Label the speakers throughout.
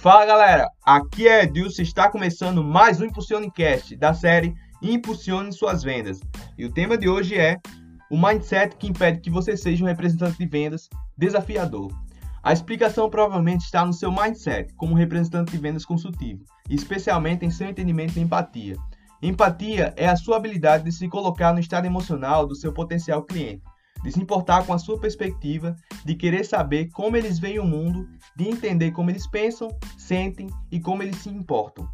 Speaker 1: Fala galera, aqui é Edilson, está começando mais um Impulsionecast da série Impulsione Suas Vendas. E o tema de hoje é o mindset que impede que você seja um representante de vendas desafiador. A explicação provavelmente está no seu mindset como representante de vendas consultivo, especialmente em seu entendimento de empatia. Empatia é a sua habilidade de se colocar no estado emocional do seu potencial cliente, de se importar com a sua perspectiva, de querer saber como eles veem o mundo, de entender como eles pensam, sentem e como eles se importam.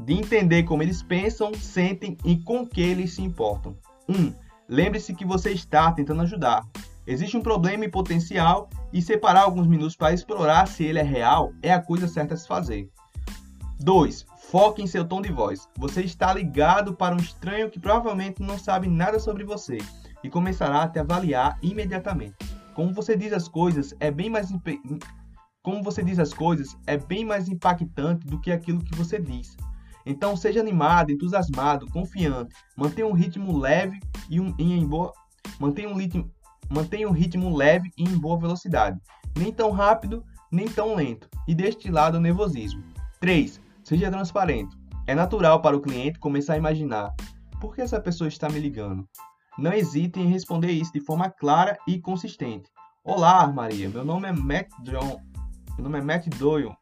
Speaker 1: De entender como eles pensam, sentem e com que eles se importam. 1. Um, Lembre-se que você está tentando ajudar. Existe um problema em potencial e separar alguns minutos para explorar se ele é real é a coisa certa a se fazer. 2. Foque em seu tom de voz. Você está ligado para um estranho que provavelmente não sabe nada sobre você e começará a te avaliar imediatamente. Como você diz as coisas é bem mais como você diz as coisas é bem mais impactante do que aquilo que você diz. Então seja animado, entusiasmado, confiante, mantenha um ritmo leve e, um, e em boa mantenha um ritmo mantenha um ritmo leve e em boa velocidade, nem tão rápido nem tão lento, e deste lado o nervosismo. 3. Seja transparente. É natural para o cliente começar a imaginar: por que essa pessoa está me ligando? Não hesite em responder isso de forma clara e consistente. Olá, Maria. Meu nome é Matt John. Meu nome é Matt Doyle.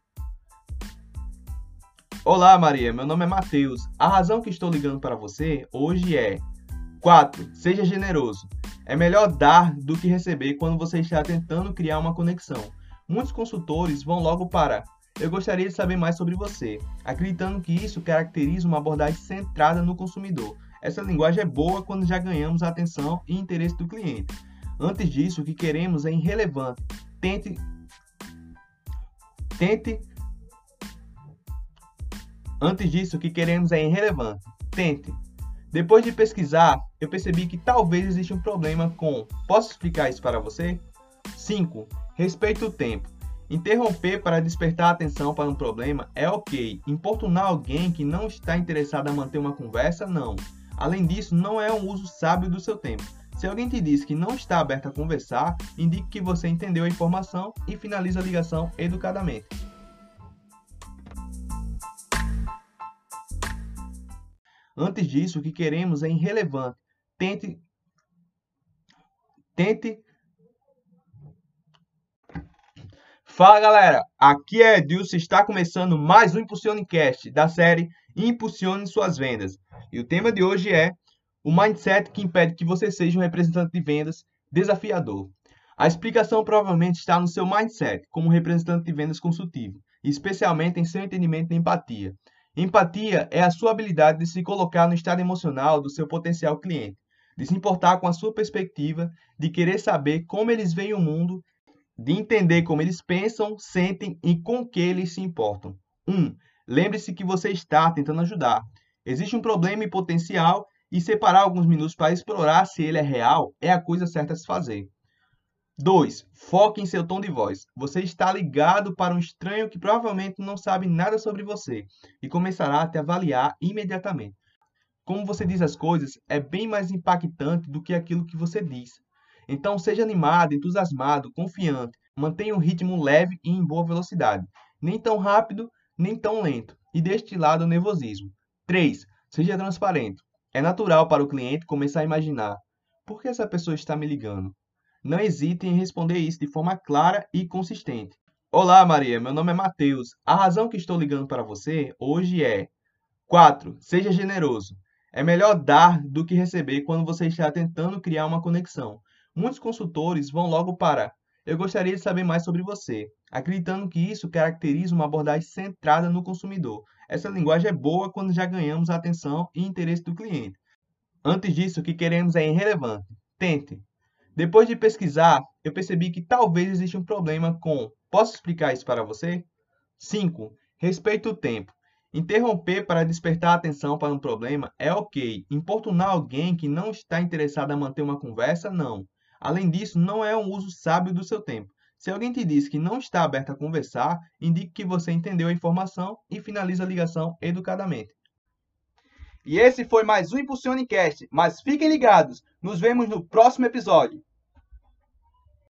Speaker 1: Olá, Maria. Meu nome é Matheus. A razão que estou ligando para você hoje é 4. Seja generoso. É melhor dar do que receber quando você está tentando criar uma conexão. Muitos consultores vão logo para eu gostaria de saber mais sobre você, acreditando que isso caracteriza uma abordagem centrada no consumidor. Essa linguagem é boa quando já ganhamos a atenção e interesse do cliente. Antes disso, o que queremos é irrelevante. Tente tente Antes disso, o que queremos é irrelevante. Tente. Depois de pesquisar, eu percebi que talvez exista um problema com. Posso explicar isso para você? 5. Respeite o tempo. Interromper para despertar a atenção para um problema é ok. Importunar alguém que não está interessado a manter uma conversa, não. Além disso, não é um uso sábio do seu tempo. Se alguém te diz que não está aberto a conversar, indique que você entendeu a informação e finalize a ligação educadamente. Antes disso, o que queremos é irrelevante. Tente tente Fala galera, aqui é Edilson, está começando mais um Impulsionecast da série Impulsione Suas Vendas. E o tema de hoje é o mindset que impede que você seja um representante de vendas desafiador. A explicação provavelmente está no seu mindset como representante de vendas consultivo, especialmente em seu entendimento de empatia. Empatia é a sua habilidade de se colocar no estado emocional do seu potencial cliente, de se importar com a sua perspectiva, de querer saber como eles veem o mundo de entender como eles pensam, sentem e com que eles se importam. 1. Um, Lembre-se que você está tentando ajudar. Existe um problema em potencial e separar alguns minutos para explorar se ele é real é a coisa certa a se fazer. 2. Foque em seu tom de voz. Você está ligado para um estranho que provavelmente não sabe nada sobre você e começará a te avaliar imediatamente. Como você diz as coisas é bem mais impactante do que aquilo que você diz. Então seja animado, entusiasmado, confiante, mantenha um ritmo leve e em boa velocidade, nem tão rápido, nem tão lento, e deste lado o nervosismo. 3. Seja transparente. É natural para o cliente começar a imaginar: por que essa pessoa está me ligando? Não hesite em responder isso de forma clara e consistente. Olá, Maria. Meu nome é Matheus. A razão que estou ligando para você hoje é 4. Seja generoso. É melhor dar do que receber quando você está tentando criar uma conexão. Muitos consultores vão logo para eu gostaria de saber mais sobre você, acreditando que isso caracteriza uma abordagem centrada no consumidor. Essa linguagem é boa quando já ganhamos a atenção e interesse do cliente. Antes disso, o que queremos é irrelevante. Tente. Depois de pesquisar, eu percebi que talvez exista um problema com. Posso explicar isso para você? 5. Respeite o tempo. Interromper para despertar a atenção para um problema é ok. Importunar alguém que não está interessado a manter uma conversa, não. Além disso, não é um uso sábio do seu tempo. Se alguém te diz que não está aberto a conversar, indique que você entendeu a informação e finalize a ligação educadamente. E esse foi mais um Impulsionecast, mas fiquem ligados, nos vemos no próximo episódio.